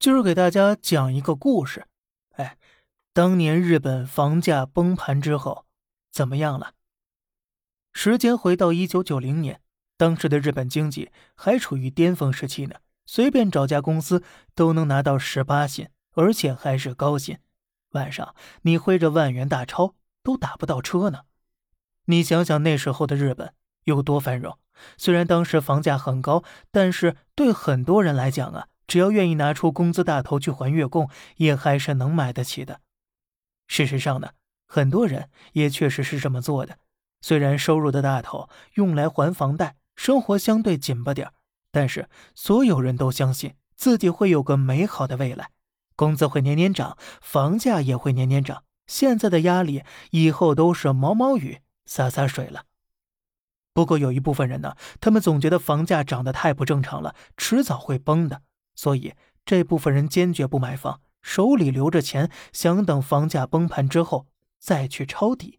今儿给大家讲一个故事。哎，当年日本房价崩盘之后，怎么样了？时间回到一九九零年，当时的日本经济还处于巅峰时期呢，随便找家公司都能拿到十八薪，而且还是高薪。晚上你挥着万元大钞都打不到车呢。你想想那时候的日本有多繁荣。虽然当时房价很高，但是对很多人来讲啊，只要愿意拿出工资大头去还月供，也还是能买得起的。事实上呢，很多人也确实是这么做的。虽然收入的大头用来还房贷，生活相对紧巴点但是所有人都相信自己会有个美好的未来，工资会年年涨，房价也会年年涨。现在的压力，以后都是毛毛雨洒洒水了。不过有一部分人呢，他们总觉得房价涨得太不正常了，迟早会崩的，所以这部分人坚决不买房，手里留着钱，想等房价崩盘之后再去抄底。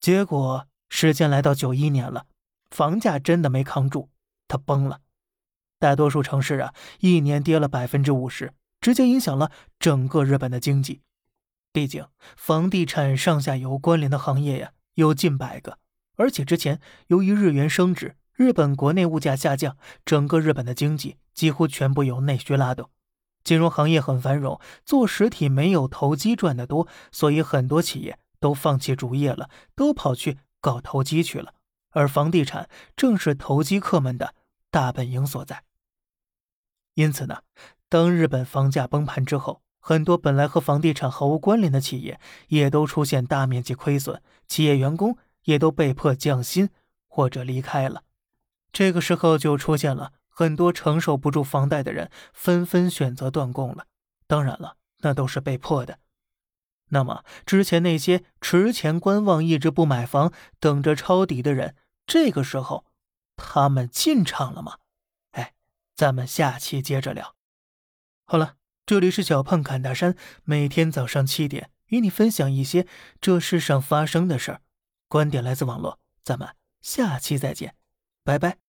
结果时间来到九一年了，房价真的没扛住，它崩了。大多数城市啊，一年跌了百分之五十，直接影响了整个日本的经济。毕竟房地产上下游关联的行业呀，有近百个。而且之前由于日元升值，日本国内物价下降，整个日本的经济几乎全部由内需拉动，金融行业很繁荣，做实体没有投机赚得多，所以很多企业都放弃主业了，都跑去搞投机去了。而房地产正是投机客们的大本营所在。因此呢，当日本房价崩盘之后，很多本来和房地产毫无关联的企业也都出现大面积亏损，企业员工。也都被迫降薪或者离开了，这个时候就出现了很多承受不住房贷的人，纷纷选择断供了。当然了，那都是被迫的。那么之前那些持钱观望、一直不买房、等着抄底的人，这个时候他们进场了吗？哎，咱们下期接着聊。好了，这里是小胖侃大山，每天早上七点与你分享一些这世上发生的事儿。观点来自网络，咱们下期再见，拜拜。